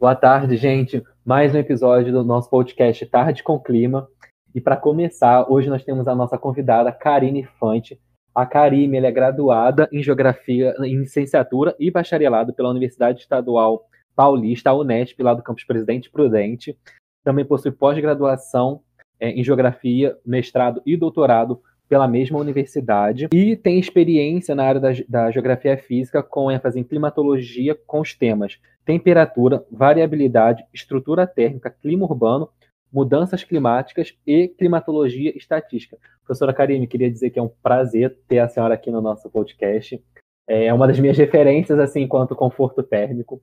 Boa tarde, gente. Mais um episódio do nosso podcast Tarde com Clima. E para começar, hoje nós temos a nossa convidada, Karine Fante. A Karine é graduada em Geografia, em Licenciatura e Bacharelado pela Universidade Estadual Paulista, a Unesp, lá do campus Presidente Prudente. Também possui pós-graduação é, em Geografia, mestrado e doutorado pela mesma universidade e tem experiência na área da, da, geografia física com ênfase em climatologia com os temas temperatura, variabilidade, estrutura térmica, clima urbano, mudanças climáticas e climatologia estatística. Professora Karine, queria dizer que é um prazer ter a senhora aqui no nosso podcast. É uma das minhas referências assim quanto conforto térmico.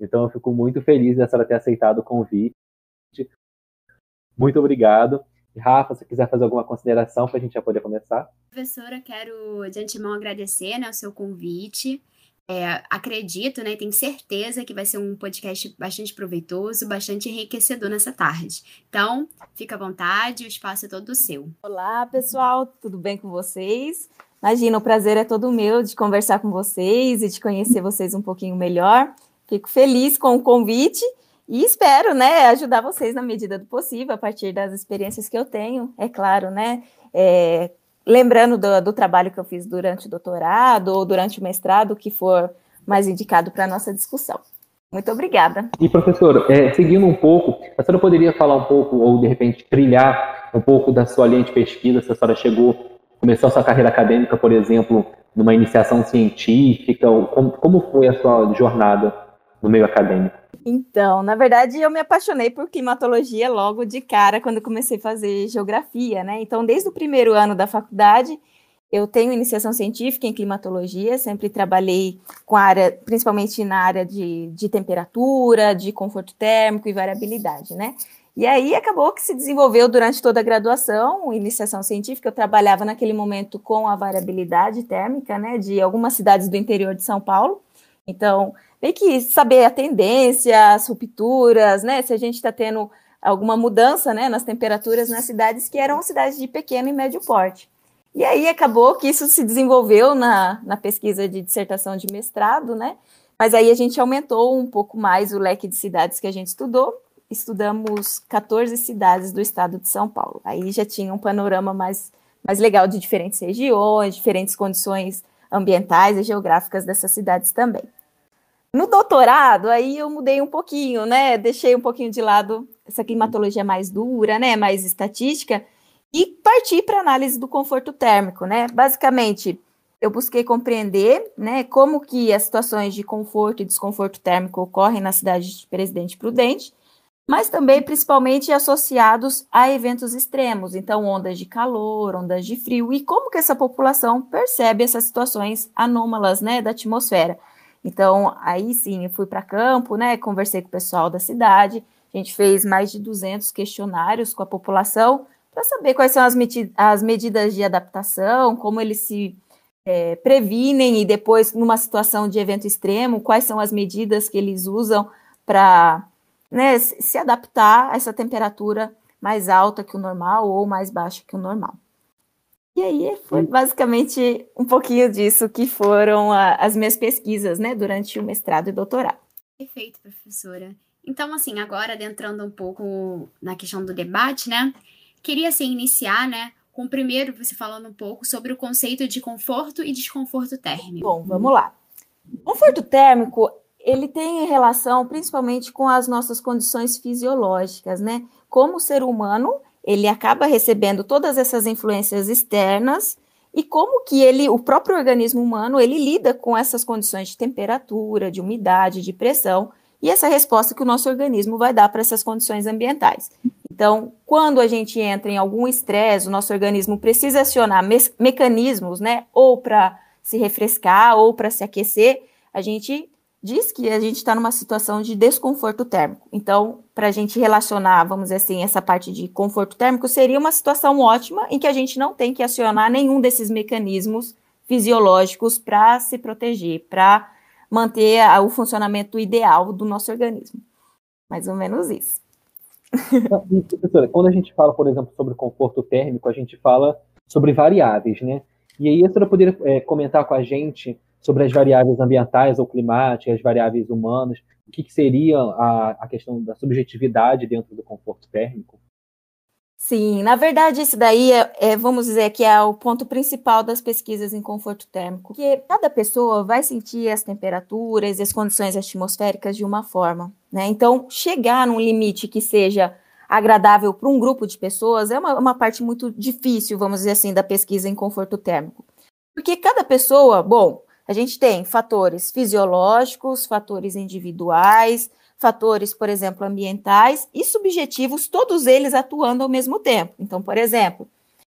Então eu fico muito feliz da senhora ter aceitado o convite. Muito obrigado. Rafa, se quiser fazer alguma consideração para a gente já poder começar. Professora, quero de antemão agradecer né, o seu convite. É, acredito, né, tenho certeza que vai ser um podcast bastante proveitoso, bastante enriquecedor nessa tarde. Então, fica à vontade, o espaço é todo seu. Olá, pessoal, tudo bem com vocês? Imagina, o prazer é todo meu de conversar com vocês e de conhecer vocês um pouquinho melhor. Fico feliz com o convite e espero, né, ajudar vocês na medida do possível, a partir das experiências que eu tenho, é claro, né? É, lembrando do, do, trabalho que eu fiz durante o doutorado ou durante o mestrado, que for mais indicado para a nossa discussão. Muito obrigada. E, professor, é, seguindo um pouco, a senhora poderia falar um pouco, ou de repente trilhar um pouco da sua linha de pesquisa, se a senhora chegou, começou a sua carreira acadêmica, por exemplo, numa iniciação científica, como, como foi a sua jornada no meio acadêmico? Então, na verdade, eu me apaixonei por climatologia logo de cara quando comecei a fazer geografia, né? Então, desde o primeiro ano da faculdade, eu tenho iniciação científica em climatologia, sempre trabalhei com a área, principalmente na área de, de temperatura, de conforto térmico e variabilidade, né? E aí acabou que se desenvolveu durante toda a graduação, iniciação científica, eu trabalhava naquele momento com a variabilidade térmica, né, de algumas cidades do interior de São Paulo. Então, meio que saber a tendência, as rupturas, né? Se a gente está tendo alguma mudança né, nas temperaturas nas cidades que eram cidades de pequeno e médio porte. E aí acabou que isso se desenvolveu na, na pesquisa de dissertação de mestrado, né? Mas aí a gente aumentou um pouco mais o leque de cidades que a gente estudou. Estudamos 14 cidades do estado de São Paulo. Aí já tinha um panorama mais, mais legal de diferentes regiões, diferentes condições ambientais e geográficas dessas cidades também. No doutorado, aí eu mudei um pouquinho, né? Deixei um pouquinho de lado essa climatologia mais dura, né? Mais estatística, e parti para análise do conforto térmico, né? Basicamente, eu busquei compreender, né, como que as situações de conforto e desconforto térmico ocorrem na cidade de Presidente Prudente, mas também principalmente associados a eventos extremos, então ondas de calor, ondas de frio, e como que essa população percebe essas situações anômalas, né, da atmosfera. Então, aí sim, eu fui para campo, né? Conversei com o pessoal da cidade. A gente fez mais de 200 questionários com a população para saber quais são as, as, medidas de adaptação, como eles se é, previnem e depois, numa situação de evento extremo, quais são as medidas que eles usam para né, se adaptar a essa temperatura mais alta que o normal ou mais baixa que o normal. E aí foi basicamente um pouquinho disso que foram a, as minhas pesquisas, né, durante o mestrado e doutorado. Perfeito, professora. Então, assim, agora adentrando um pouco na questão do debate, né, queria, assim, iniciar, né, com primeiro você falando um pouco sobre o conceito de conforto e desconforto térmico. Bom, vamos lá. Conforto térmico, ele tem relação principalmente com as nossas condições fisiológicas, né? Como o ser humano, ele acaba recebendo todas essas influências externas e como que ele, o próprio organismo humano, ele lida com essas condições de temperatura, de umidade, de pressão e essa resposta que o nosso organismo vai dar para essas condições ambientais. Então, quando a gente entra em algum estresse, o nosso organismo precisa acionar me mecanismos, né, ou para se refrescar ou para se aquecer, a gente diz que a gente está numa situação de desconforto térmico. Então, para a gente relacionar, vamos dizer assim, essa parte de conforto térmico, seria uma situação ótima em que a gente não tem que acionar nenhum desses mecanismos fisiológicos para se proteger, para manter a, o funcionamento ideal do nosso organismo. Mais ou menos isso. quando a gente fala, por exemplo, sobre conforto térmico, a gente fala sobre variáveis, né? E aí a senhora poderia é, comentar com a gente sobre as variáveis ambientais ou climáticas, as variáveis humanas, o que, que seria a, a questão da subjetividade dentro do conforto térmico? Sim, na verdade, isso daí é, é, vamos dizer que é o ponto principal das pesquisas em conforto térmico, porque cada pessoa vai sentir as temperaturas e as condições atmosféricas de uma forma, né? Então, chegar num limite que seja agradável para um grupo de pessoas é uma, uma parte muito difícil, vamos dizer assim, da pesquisa em conforto térmico. Porque cada pessoa, bom, a gente tem fatores fisiológicos, fatores individuais, fatores, por exemplo, ambientais e subjetivos, todos eles atuando ao mesmo tempo. Então, por exemplo,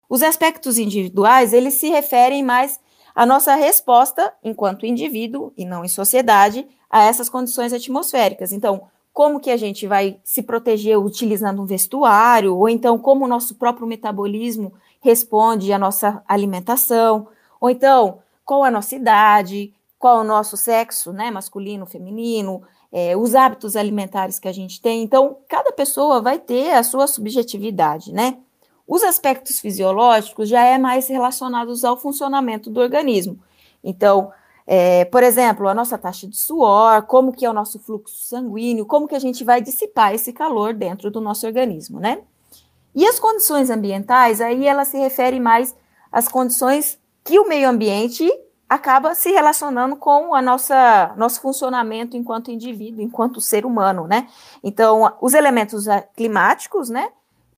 os aspectos individuais, eles se referem mais à nossa resposta enquanto indivíduo e não em sociedade a essas condições atmosféricas. Então, como que a gente vai se proteger utilizando um vestuário, ou então como o nosso próprio metabolismo responde à nossa alimentação, ou então qual a nossa idade, qual o nosso sexo, né, masculino, feminino, é, os hábitos alimentares que a gente tem. Então, cada pessoa vai ter a sua subjetividade, né? Os aspectos fisiológicos já é mais relacionados ao funcionamento do organismo. Então, é, por exemplo, a nossa taxa de suor, como que é o nosso fluxo sanguíneo, como que a gente vai dissipar esse calor dentro do nosso organismo, né? E as condições ambientais, aí ela se refere mais às condições que o meio ambiente acaba se relacionando com a nossa nosso funcionamento enquanto indivíduo, enquanto ser humano, né? Então, os elementos climáticos, né?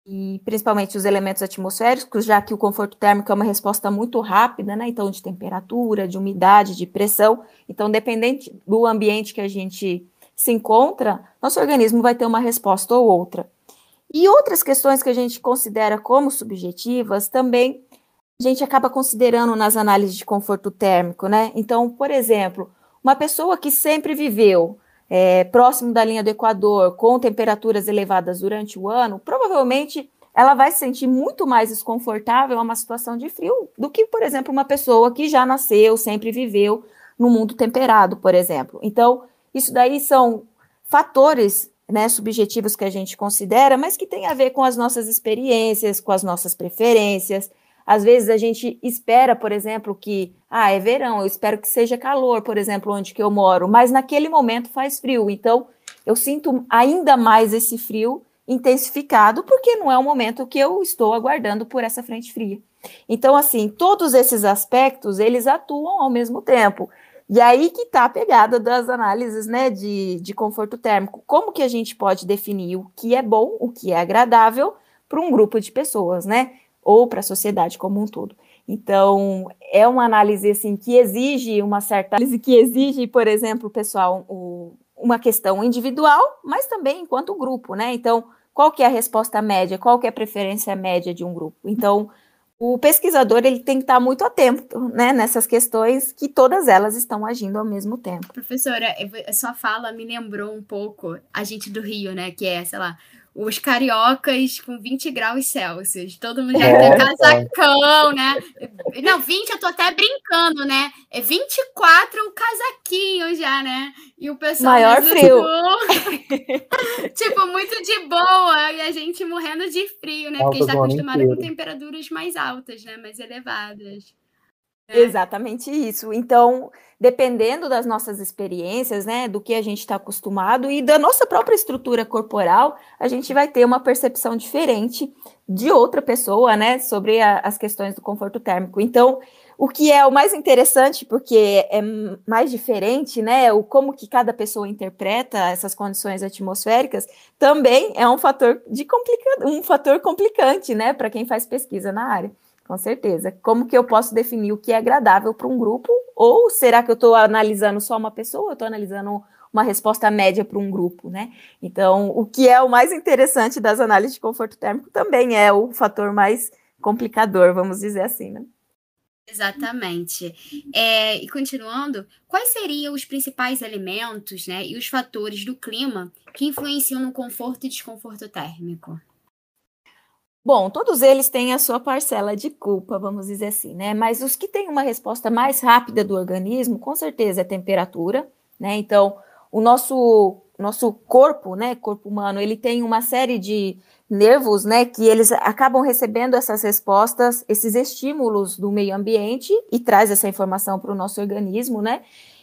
E principalmente os elementos atmosféricos, já que o conforto térmico é uma resposta muito rápida, né? Então, de temperatura, de umidade, de pressão. Então, dependente do ambiente que a gente se encontra, nosso organismo vai ter uma resposta ou outra. E outras questões que a gente considera como subjetivas também a gente acaba considerando nas análises de conforto térmico, né? Então, por exemplo, uma pessoa que sempre viveu é, próximo da linha do Equador, com temperaturas elevadas durante o ano, provavelmente ela vai se sentir muito mais desconfortável a uma situação de frio do que, por exemplo, uma pessoa que já nasceu, sempre viveu no mundo temperado, por exemplo. Então, isso daí são fatores né, subjetivos que a gente considera, mas que tem a ver com as nossas experiências, com as nossas preferências. Às vezes a gente espera, por exemplo, que, ah, é verão, eu espero que seja calor, por exemplo, onde que eu moro, mas naquele momento faz frio, então eu sinto ainda mais esse frio intensificado, porque não é o momento que eu estou aguardando por essa frente fria. Então, assim, todos esses aspectos, eles atuam ao mesmo tempo. E aí que está a pegada das análises né, de, de conforto térmico. Como que a gente pode definir o que é bom, o que é agradável para um grupo de pessoas, né? Ou para a sociedade como um todo. Então, é uma análise assim que exige uma certa análise que exige, por exemplo, pessoal, o, uma questão individual, mas também enquanto grupo, né? Então, qual que é a resposta média? Qual que é a preferência média de um grupo? Então, o pesquisador ele tem que estar muito atento né, nessas questões que todas elas estão agindo ao mesmo tempo. Professora, a sua fala me lembrou um pouco a gente do Rio, né? Que é, sei lá, os cariocas com 20 graus Celsius. Todo mundo já tem casacão, né? Não, 20 eu tô até brincando, né? É 24 o casaquinho já, né? E o pessoal. Maior frio. tipo, muito de boa. E a gente morrendo de frio, né? Porque a gente tá acostumado com temperaturas mais altas, né? Mais elevadas. É. Exatamente isso. Então, dependendo das nossas experiências, né, do que a gente está acostumado e da nossa própria estrutura corporal, a gente vai ter uma percepção diferente de outra pessoa, né, sobre a, as questões do conforto térmico. Então, o que é o mais interessante, porque é mais diferente, né, o como que cada pessoa interpreta essas condições atmosféricas, também é um fator de complica um fator complicante, né, para quem faz pesquisa na área. Com certeza. Como que eu posso definir o que é agradável para um grupo? Ou será que eu estou analisando só uma pessoa? Eu estou analisando uma resposta média para um grupo, né? Então, o que é o mais interessante das análises de conforto térmico também é o fator mais complicador, vamos dizer assim, né? Exatamente. É, e continuando, quais seriam os principais elementos né, e os fatores do clima que influenciam no conforto e desconforto térmico? Bom, todos eles têm a sua parcela de culpa, vamos dizer assim, né? Mas os que têm uma resposta mais rápida do organismo, com certeza é temperatura, né? Então, o nosso nosso corpo, né, corpo humano, ele tem uma série de nervos, né, que eles acabam recebendo essas respostas, esses estímulos do meio ambiente e traz essa informação para o nosso organismo, né?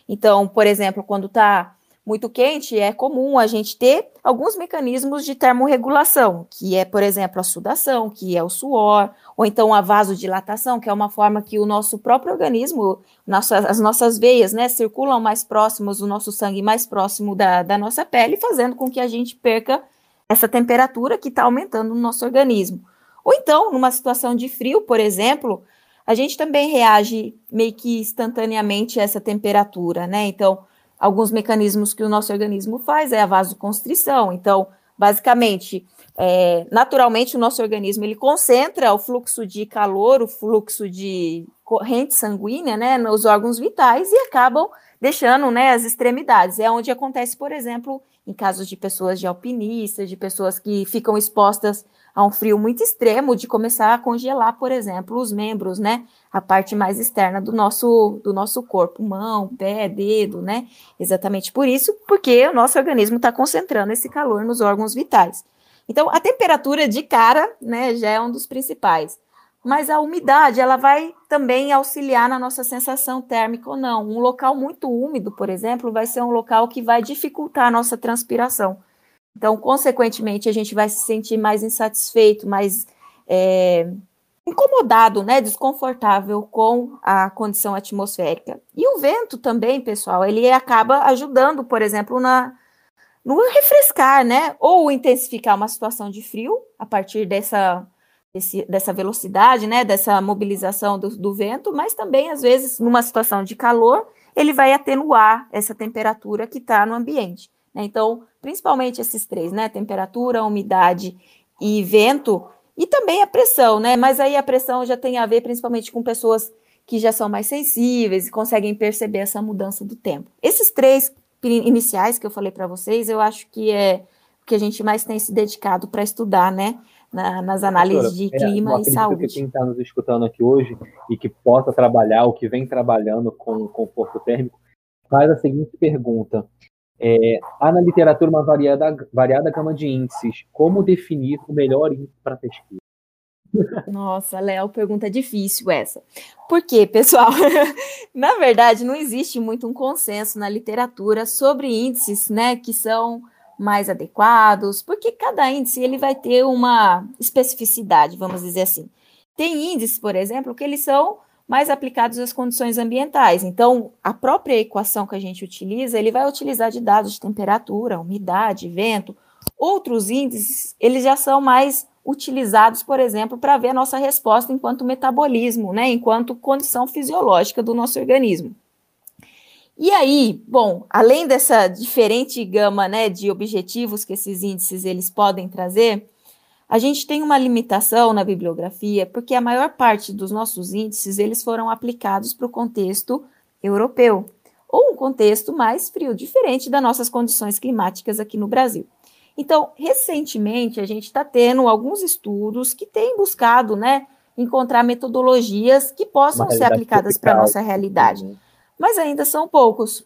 Então, por exemplo, quando está muito quente, é comum a gente ter alguns mecanismos de termorregulação, que é, por exemplo, a sudação, que é o suor, ou então a vasodilatação, que é uma forma que o nosso próprio organismo, as nossas veias, né, circulam mais próximos, o nosso sangue mais próximo da, da nossa pele, fazendo com que a gente perca essa temperatura que está aumentando no nosso organismo. Ou então, numa situação de frio, por exemplo, a gente também reage meio que instantaneamente a essa temperatura, né? Então, alguns mecanismos que o nosso organismo faz é a vasoconstrição. Então, basicamente, é, naturalmente, o nosso organismo ele concentra o fluxo de calor, o fluxo de corrente sanguínea, né, nos órgãos vitais e acabam deixando, né, as extremidades. É onde acontece, por exemplo, em casos de pessoas de alpinistas, de pessoas que ficam expostas a um frio muito extremo, de começar a congelar, por exemplo, os membros, né? A parte mais externa do nosso, do nosso corpo, mão, pé, dedo, né? Exatamente por isso, porque o nosso organismo está concentrando esse calor nos órgãos vitais. Então, a temperatura de cara, né, já é um dos principais. Mas a umidade, ela vai também auxiliar na nossa sensação térmica ou não. Um local muito úmido, por exemplo, vai ser um local que vai dificultar a nossa transpiração. Então, consequentemente, a gente vai se sentir mais insatisfeito, mais é, incomodado, né, desconfortável com a condição atmosférica. E o vento também, pessoal, ele acaba ajudando, por exemplo, na no refrescar, né, ou intensificar uma situação de frio a partir dessa desse, dessa velocidade, né, dessa mobilização do, do vento, mas também às vezes numa situação de calor ele vai atenuar essa temperatura que está no ambiente. Né? Então, principalmente esses três, né? Temperatura, umidade e vento, e também a pressão, né? Mas aí a pressão já tem a ver principalmente com pessoas que já são mais sensíveis e conseguem perceber essa mudança do tempo. Esses três iniciais que eu falei para vocês, eu acho que é o que a gente mais tem se dedicado para estudar, né? Na, nas análises de é, clima é, e saúde. Que quem está nos escutando aqui hoje e que possa trabalhar, ou que vem trabalhando com conforto térmico, faz a seguinte pergunta: é, há na literatura uma variada, variada gama de índices. Como definir o melhor índice para pesquisa? Nossa, Léo, pergunta difícil essa. Por quê, pessoal? na verdade, não existe muito um consenso na literatura sobre índices, né, que são mais adequados, porque cada índice ele vai ter uma especificidade, vamos dizer assim. Tem índices, por exemplo, que eles são mais aplicados às condições ambientais. Então, a própria equação que a gente utiliza, ele vai utilizar de dados de temperatura, umidade, vento. Outros índices, eles já são mais utilizados, por exemplo, para ver a nossa resposta enquanto metabolismo, né, enquanto condição fisiológica do nosso organismo. E aí, bom, além dessa diferente gama, né, de objetivos que esses índices eles podem trazer, a gente tem uma limitação na bibliografia, porque a maior parte dos nossos índices eles foram aplicados para o contexto europeu, ou um contexto mais frio, diferente das nossas condições climáticas aqui no Brasil. Então, recentemente, a gente está tendo alguns estudos que têm buscado né, encontrar metodologias que possam ser aplicadas para a nossa realidade. Mas ainda são poucos.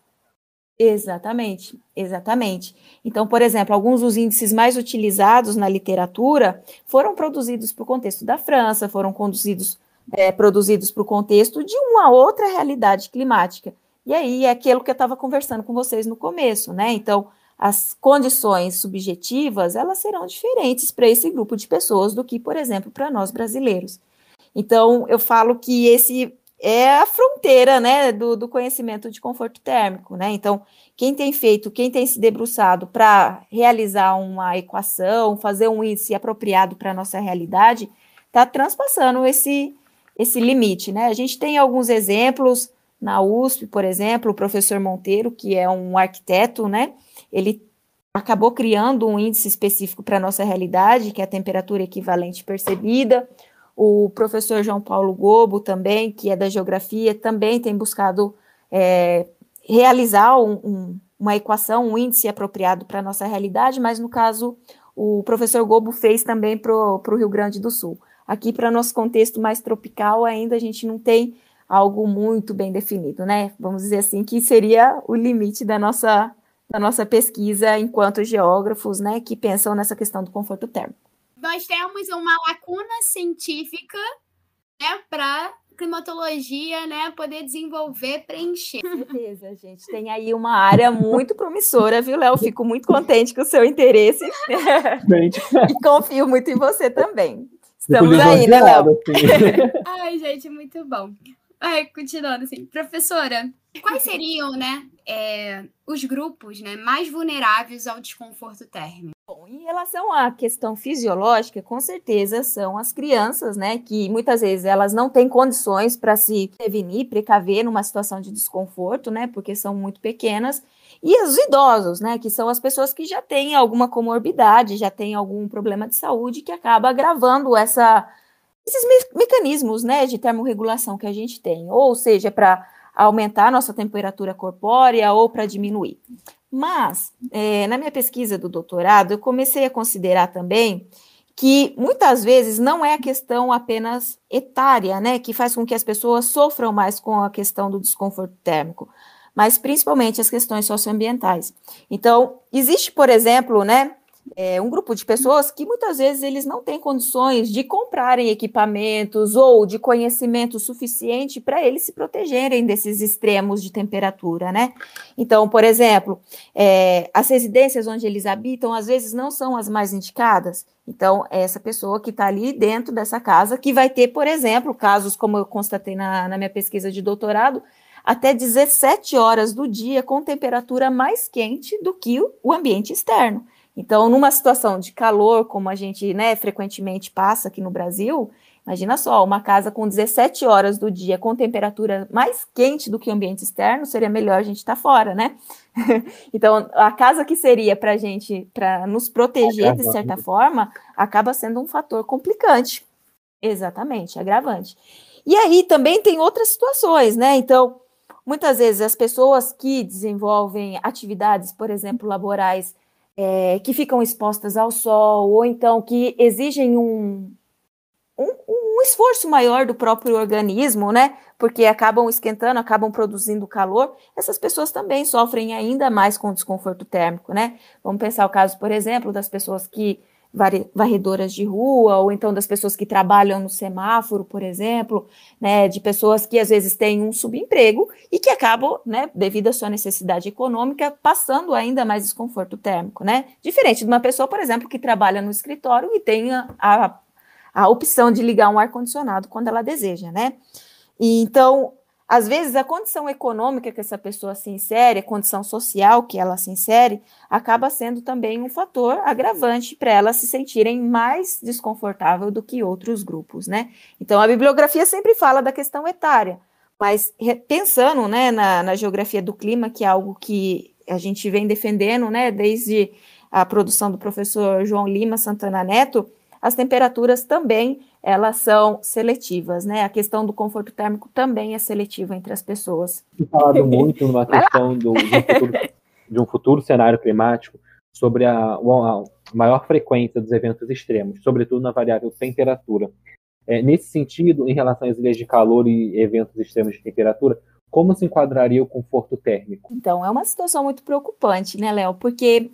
Exatamente, exatamente. Então, por exemplo, alguns dos índices mais utilizados na literatura foram produzidos para o contexto da França, foram conduzidos, é, produzidos para o contexto de uma outra realidade climática. E aí é aquilo que eu estava conversando com vocês no começo, né? Então, as condições subjetivas, elas serão diferentes para esse grupo de pessoas do que, por exemplo, para nós brasileiros. Então, eu falo que esse é a fronteira né, do, do, conhecimento de conforto térmico. Né? Então, quem tem feito, quem tem se debruçado para realizar uma equação, fazer um índice apropriado para a nossa realidade, está transpassando esse, esse limite. Né? A gente tem alguns exemplos na USP, por exemplo, o professor Monteiro, que é um arquiteto, né? ele acabou criando um índice específico para a nossa realidade, que é a temperatura equivalente percebida. O professor João Paulo Gobo também, que é da geografia, também tem buscado é, realizar um, um, uma equação, um índice apropriado para a nossa realidade, mas no caso o professor Gobo fez também para o Rio Grande do Sul. Aqui, para nosso contexto mais tropical, ainda a gente não tem algo muito bem definido, né? Vamos dizer assim, que seria o limite da nossa, da nossa pesquisa enquanto geógrafos, né, que pensam nessa questão do conforto térmico nós temos uma lacuna científica né, para climatologia, né, poder desenvolver, preencher. Certeza, gente. Tem aí uma área muito promissora, viu, Léo? Fico muito contente com o seu interesse. e confio muito em você também. Estamos aí, né, Léo? Assim. Ai, gente, muito bom. Ai, continuando assim, professora, quais seriam, né, é, os grupos, né, mais vulneráveis ao desconforto térmico? Bom, em relação à questão fisiológica, com certeza são as crianças, né, que muitas vezes elas não têm condições para se prevenir, precaver numa situação de desconforto, né, porque são muito pequenas, e os idosos, né, que são as pessoas que já têm alguma comorbidade, já têm algum problema de saúde que acaba agravando essa esses me mecanismos né, de termorregulação que a gente tem, ou seja, para aumentar a nossa temperatura corpórea ou para diminuir. Mas, é, na minha pesquisa do doutorado, eu comecei a considerar também que muitas vezes não é a questão apenas etária, né, que faz com que as pessoas sofram mais com a questão do desconforto térmico, mas principalmente as questões socioambientais. Então, existe, por exemplo, né, é, um grupo de pessoas que muitas vezes eles não têm condições de comprarem equipamentos ou de conhecimento suficiente para eles se protegerem desses extremos de temperatura, né? Então, por exemplo, é, as residências onde eles habitam às vezes não são as mais indicadas. Então, é essa pessoa que está ali dentro dessa casa que vai ter, por exemplo, casos como eu constatei na, na minha pesquisa de doutorado, até 17 horas do dia com temperatura mais quente do que o ambiente externo. Então, numa situação de calor, como a gente né, frequentemente passa aqui no Brasil, imagina só, uma casa com 17 horas do dia com temperatura mais quente do que o ambiente externo, seria melhor a gente estar tá fora, né? então, a casa que seria para a gente, para nos proteger de certa forma, acaba sendo um fator complicante. Exatamente, agravante. E aí também tem outras situações, né? Então, muitas vezes as pessoas que desenvolvem atividades, por exemplo, laborais, é, que ficam expostas ao sol, ou então que exigem um, um, um, esforço maior do próprio organismo, né? Porque acabam esquentando, acabam produzindo calor, essas pessoas também sofrem ainda mais com desconforto térmico, né? Vamos pensar o caso, por exemplo, das pessoas que varredoras de rua, ou então das pessoas que trabalham no semáforo, por exemplo, né, de pessoas que às vezes têm um subemprego e que acabam, né, devido à sua necessidade econômica, passando ainda mais desconforto térmico, né? Diferente de uma pessoa, por exemplo, que trabalha no escritório e tem a, a, opção de ligar um ar-condicionado quando ela deseja, né? E, então, às vezes, a condição econômica que essa pessoa se insere, a condição social que ela se insere, acaba sendo também um fator agravante para elas se sentirem mais desconfortável do que outros grupos, né? Então, a bibliografia sempre fala da questão etária, mas pensando né, na, na geografia do clima, que é algo que a gente vem defendendo, né, desde a produção do professor João Lima Santana Neto, as temperaturas também elas são seletivas, né? A questão do conforto térmico também é seletiva entre as pessoas. Falado muito numa questão do, de, um futuro, de, um futuro, cenário climático sobre a, a, maior frequência dos eventos extremos, sobretudo na variável temperatura. É, nesse sentido, em relação às ilhas de calor e eventos extremos de temperatura, como se enquadraria o conforto térmico? Então, é uma situação muito preocupante, né, Léo? Porque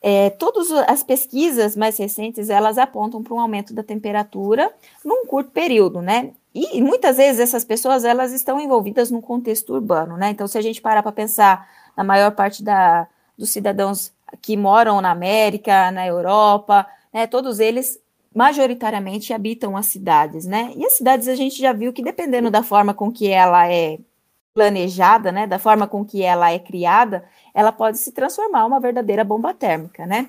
é, todas as pesquisas mais recentes, elas apontam para um aumento da temperatura num curto período, né? E, muitas vezes essas pessoas, elas estão envolvidas num contexto urbano, né? Então, se a gente parar para pensar na maior parte da, dos cidadãos que moram na América, na Europa, né? Todos eles majoritariamente habitam as cidades, né? E as cidades a gente já viu que dependendo da forma com que ela é planejada, né, da forma com que ela é criada, ela pode se transformar uma verdadeira bomba térmica, né?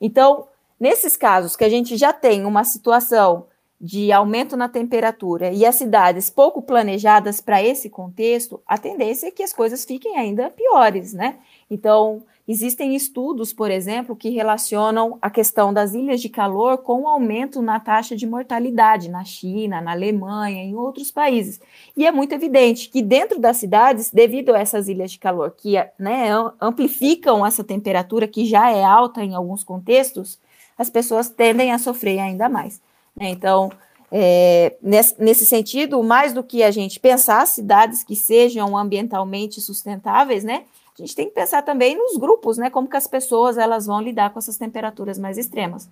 Então, nesses casos que a gente já tem uma situação de aumento na temperatura e as cidades pouco planejadas para esse contexto, a tendência é que as coisas fiquem ainda piores, né? Então, Existem estudos, por exemplo, que relacionam a questão das ilhas de calor com o aumento na taxa de mortalidade na China, na Alemanha, em outros países. E é muito evidente que dentro das cidades, devido a essas ilhas de calor que né, amplificam essa temperatura que já é alta em alguns contextos, as pessoas tendem a sofrer ainda mais. Né? Então, é, nesse, nesse, sentido, mais do que a gente pensar cidades que sejam ambientalmente sustentáveis, né? A gente tem que pensar também nos grupos, né? Como que as pessoas elas vão lidar com essas temperaturas mais extremas.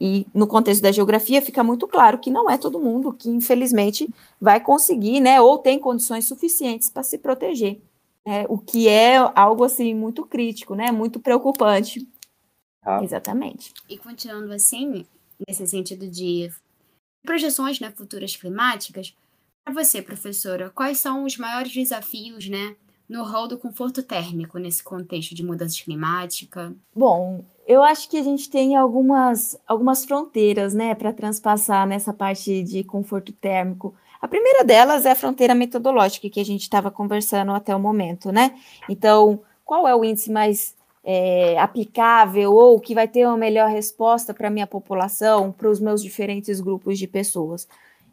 E no contexto da geografia fica muito claro que não é todo mundo que, infelizmente, vai conseguir, né, ou tem condições suficientes para se proteger. Né, o que é algo assim muito crítico, né, muito preocupante. Ah. Exatamente. E continuando assim, nesse sentido de projeções né, futuras climáticas, para você, professora, quais são os maiores desafios né, no rol do conforto térmico nesse contexto de mudança climática? Bom, eu acho que a gente tem algumas, algumas fronteiras, né, para transpassar nessa parte de conforto térmico. A primeira delas é a fronteira metodológica que a gente estava conversando até o momento, né? Então, qual é o índice mais é, aplicável ou que vai ter uma melhor resposta para a minha população, para os meus diferentes grupos de pessoas?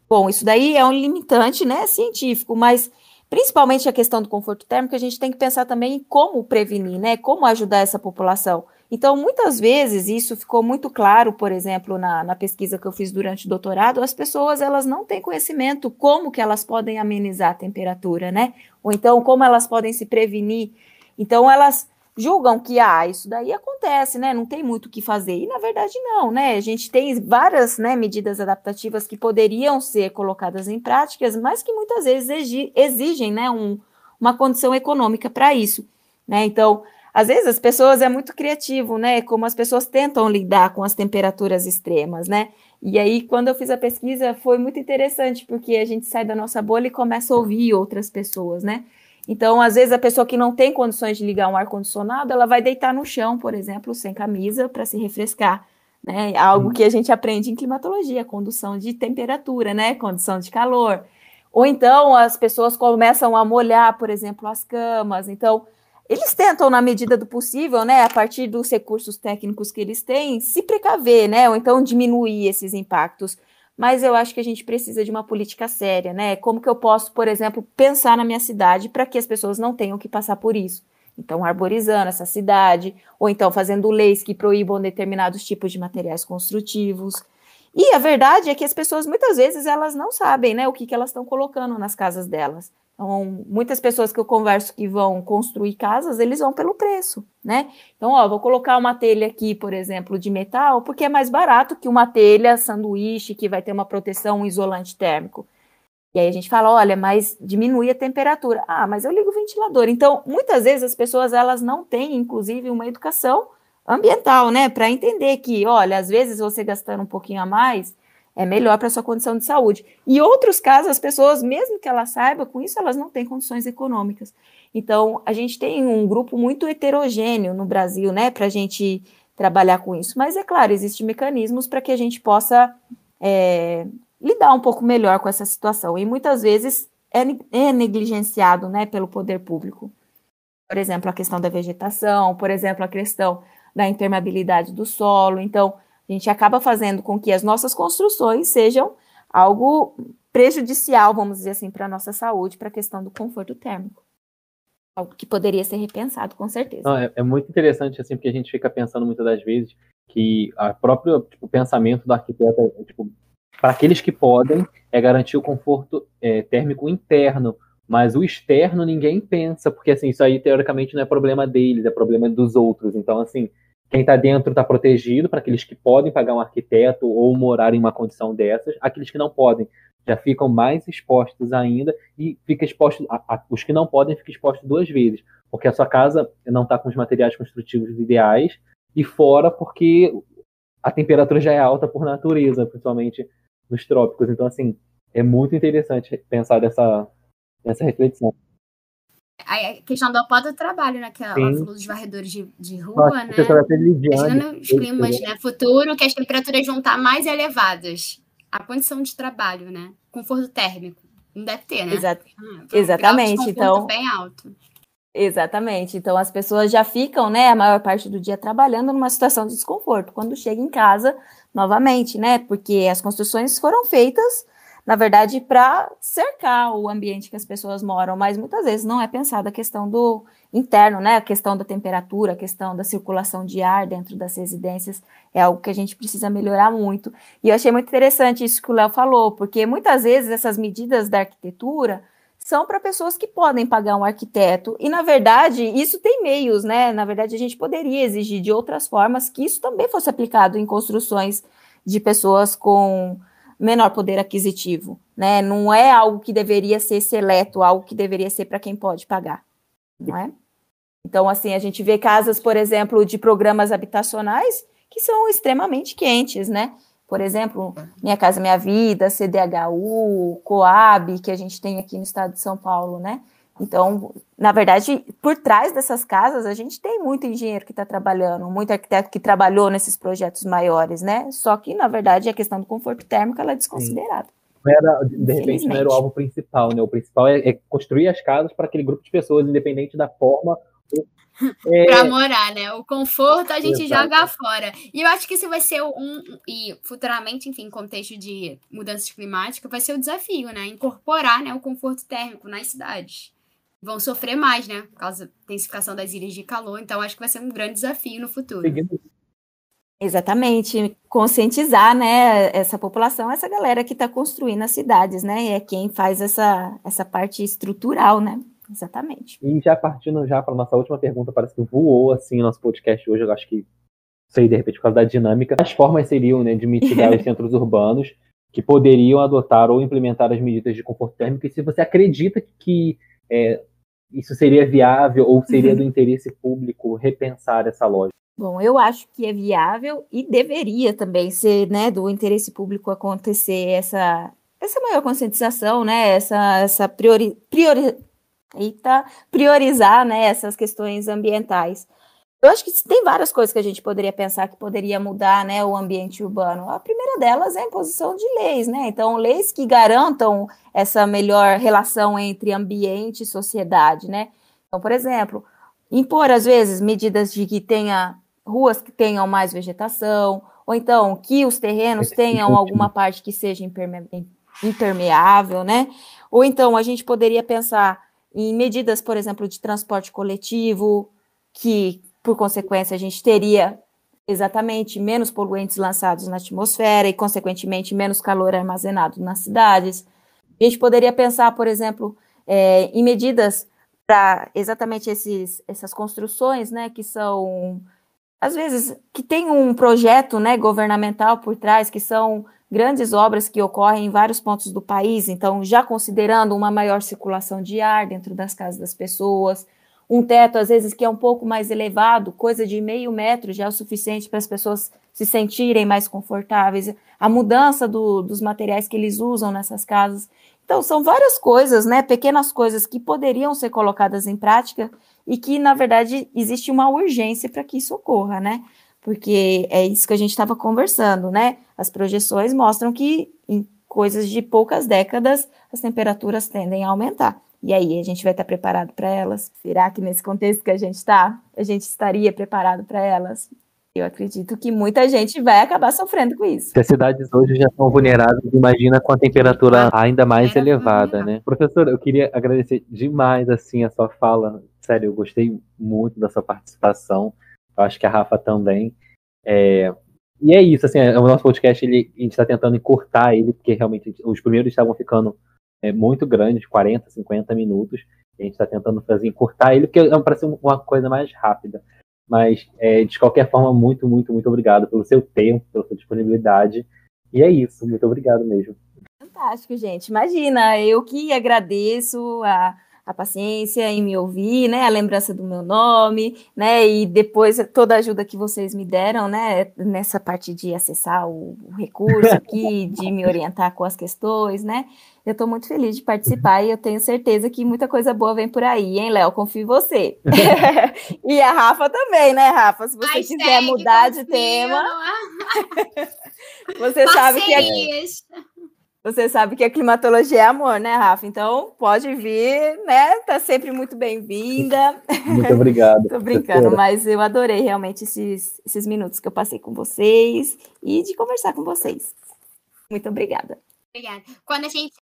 Bom, isso daí é um limitante, né, científico, mas principalmente a questão do conforto térmico, a gente tem que pensar também em como prevenir, né, como ajudar essa população. Então, muitas vezes, isso ficou muito claro, por exemplo, na, na pesquisa que eu fiz durante o doutorado, as pessoas, elas não têm conhecimento como que elas podem amenizar a temperatura, né? Ou então, como elas podem se prevenir. Então, elas julgam que ah, isso daí acontece, né? Não tem muito o que fazer. E na verdade não, né? A gente tem várias né, medidas adaptativas que poderiam ser colocadas em práticas, mas que muitas vezes exigem né, um, uma condição econômica para isso. Né? Então, às vezes as pessoas é muito criativo, né? Como as pessoas tentam lidar com as temperaturas extremas, né? E aí, quando eu fiz a pesquisa, foi muito interessante, porque a gente sai da nossa bolha e começa a ouvir outras pessoas, né? Então, às vezes, a pessoa que não tem condições de ligar um ar-condicionado, ela vai deitar no chão, por exemplo, sem camisa, para se refrescar. Né? Algo uhum. que a gente aprende em climatologia, condução de temperatura, né? Condição de calor. Ou então as pessoas começam a molhar, por exemplo, as camas. Então, eles tentam, na medida do possível, né, a partir dos recursos técnicos que eles têm, se precaver, né? Ou então diminuir esses impactos mas eu acho que a gente precisa de uma política séria, né? Como que eu posso, por exemplo, pensar na minha cidade para que as pessoas não tenham que passar por isso? Então, arborizando essa cidade, ou então fazendo leis que proíbam determinados tipos de materiais construtivos. E a verdade é que as pessoas muitas vezes elas não sabem, né, o que, que elas estão colocando nas casas delas. Então, muitas pessoas que eu converso que vão construir casas, eles vão pelo preço, né? Então, ó, vou colocar uma telha aqui, por exemplo, de metal, porque é mais barato que uma telha sanduíche que vai ter uma proteção, um isolante térmico. E aí a gente fala, olha, mas diminui a temperatura. Ah, mas eu ligo o ventilador. Então, muitas vezes as pessoas elas não têm, inclusive, uma educação ambiental, né, para entender que, olha, às vezes você gastando um pouquinho a mais, é melhor para sua condição de saúde. E outros casos, as pessoas, mesmo que elas saibam, com isso elas não têm condições econômicas. Então, a gente tem um grupo muito heterogêneo no Brasil, né, para a gente trabalhar com isso. Mas é claro, existem mecanismos para que a gente possa é, lidar um pouco melhor com essa situação. E muitas vezes é, é negligenciado, né, pelo poder público. Por exemplo, a questão da vegetação, por exemplo, a questão da impermeabilidade do solo. Então, a gente acaba fazendo com que as nossas construções sejam algo prejudicial, vamos dizer assim, para a nossa saúde, para a questão do conforto térmico. Algo que poderia ser repensado, com certeza. Não, é, é, muito interessante, assim, porque a gente fica pensando muitas das vezes que o próprio tipo, pensamento do arquiteto, é, tipo, para aqueles que podem, é garantir o conforto é, térmico interno, mas o externo ninguém pensa, porque assim, isso aí teoricamente não é problema deles, é problema dos outros. Então, assim, quem está dentro está protegido para aqueles que podem pagar um arquiteto ou morar em uma condição dessas. Aqueles que não podem já ficam mais expostos ainda e fica exposto, a, a, os que não podem ficam expostos duas vezes, porque a sua casa não está com os materiais construtivos ideais e fora porque a temperatura já é alta por natureza, principalmente nos trópicos. Então, assim, é muito interessante pensar dessa, dessa reflexão a questão do pó do trabalho, né? Que ela falou dos varredores de, de rua, Nossa, né? Imagina os climas né, futuro, que as temperaturas vão estar mais elevadas. A condição de trabalho, né? Conforto térmico. Não deve ter, né? Exato. Ah, Exatamente. Então, bem alto. Exatamente. Então as pessoas já ficam, né, a maior parte do dia trabalhando numa situação de desconforto. Quando chega em casa, novamente, né? Porque as construções foram feitas na verdade, para cercar o ambiente que as pessoas moram, mas muitas vezes não é pensada a questão do interno, né? A questão da temperatura, a questão da circulação de ar dentro das residências é algo que a gente precisa melhorar muito. E eu achei muito interessante isso que o Léo falou, porque muitas vezes essas medidas da arquitetura são para pessoas que podem pagar um arquiteto. E, na verdade, isso tem meios, né? Na verdade, a gente poderia exigir de outras formas que isso também fosse aplicado em construções de pessoas com menor poder aquisitivo, né? Não é algo que deveria ser seleto, algo que deveria ser para quem pode pagar, não é? Então, assim, a gente vê casas, por exemplo, de programas habitacionais que são extremamente quentes, né? Por exemplo, Minha Casa Minha Vida, CDHU, Coab, que a gente tem aqui no estado de São Paulo, né? Então, na verdade, por trás dessas casas, a gente tem muito engenheiro que está trabalhando, muito arquiteto que trabalhou nesses projetos maiores, né? Só que, na verdade, a questão do conforto térmico ela é desconsiderada. Era, de repente, não era o alvo principal, né? O principal é, é construir as casas para aquele grupo de pessoas, independente da forma é... para morar, né? O conforto a gente Exato. joga fora. E eu acho que isso vai ser um. E futuramente, enfim, contexto de mudanças climáticas, vai ser o desafio, né? Incorporar né, o conforto térmico nas cidades vão sofrer mais, né? Por causa da intensificação das ilhas de calor. Então, acho que vai ser um grande desafio no futuro. Exatamente, conscientizar, né, essa população, essa galera que está construindo as cidades, né, é quem faz essa, essa parte estrutural, né, exatamente. E já partindo já para nossa última pergunta, parece que voou, assim, o nosso podcast hoje, eu acho que, sei, de repente, por causa da dinâmica, as formas seriam, né, de mitigar os centros urbanos que poderiam adotar ou implementar as medidas de conforto térmico, e se você acredita que é, isso seria viável ou seria do interesse público repensar essa lógica? Bom, eu acho que é viável e deveria também ser, né, do interesse público acontecer essa essa maior conscientização, né, essa essa priori, priori, eita, priorizar, né, essas questões ambientais. Eu acho que tem várias coisas que a gente poderia pensar que poderia mudar, né, o ambiente urbano. A primeira delas é a imposição de leis, né? Então, leis que garantam essa melhor relação entre ambiente e sociedade, né? Então, por exemplo, impor às vezes medidas de que tenha ruas que tenham mais vegetação, ou então que os terrenos tenham alguma parte que seja imperme impermeável, né? Ou então a gente poderia pensar em medidas, por exemplo, de transporte coletivo que por consequência, a gente teria exatamente menos poluentes lançados na atmosfera e, consequentemente, menos calor armazenado nas cidades. A gente poderia pensar, por exemplo, é, em medidas para exatamente esses, essas construções, né, que são, às vezes, que tem um projeto né, governamental por trás, que são grandes obras que ocorrem em vários pontos do país, então, já considerando uma maior circulação de ar dentro das casas das pessoas, um teto, às vezes, que é um pouco mais elevado, coisa de meio metro já é o suficiente para as pessoas se sentirem mais confortáveis, a mudança do, dos materiais que eles usam nessas casas. Então, são várias coisas, né, pequenas coisas que poderiam ser colocadas em prática e que, na verdade, existe uma urgência para que isso ocorra, né? Porque é isso que a gente estava conversando, né? As projeções mostram que em coisas de poucas décadas as temperaturas tendem a aumentar. E aí, a gente vai estar preparado para elas? Será que nesse contexto que a gente está, a gente estaria preparado para elas? Eu acredito que muita gente vai acabar sofrendo com isso. Se as cidades hoje já são vulneráveis, imagina com a temperatura ainda mais elevada, né? Professor, eu queria agradecer demais assim a sua fala. Sério, eu gostei muito da sua participação. Eu acho que a Rafa também. É... E é isso, assim, o nosso podcast ele, a gente está tentando encurtar ele, porque realmente os primeiros estavam ficando é, muito grande, 40, 50 minutos. A gente está tentando fazer encurtar ele, porque é para ser uma coisa mais rápida. Mas, é, de qualquer forma, muito, muito, muito obrigado pelo seu tempo, pela sua disponibilidade. E é isso, muito obrigado mesmo. Fantástico, gente. Imagina, eu que agradeço a a paciência em me ouvir, né, a lembrança do meu nome, né, e depois toda a ajuda que vocês me deram, né, nessa parte de acessar o, o recurso aqui, de me orientar com as questões, né, eu estou muito feliz de participar e eu tenho certeza que muita coisa boa vem por aí, hein, Léo? Confio em você. e a Rafa também, né, Rafa? Se você quiser mudar de tema, você sabe que aqui, você sabe que a climatologia é amor, né, Rafa? Então, pode vir, né? Tá sempre muito bem-vinda. Muito obrigado. Tô brincando, mas eu adorei realmente esses, esses minutos que eu passei com vocês e de conversar com vocês. Muito obrigada. Obrigada. Quando a gente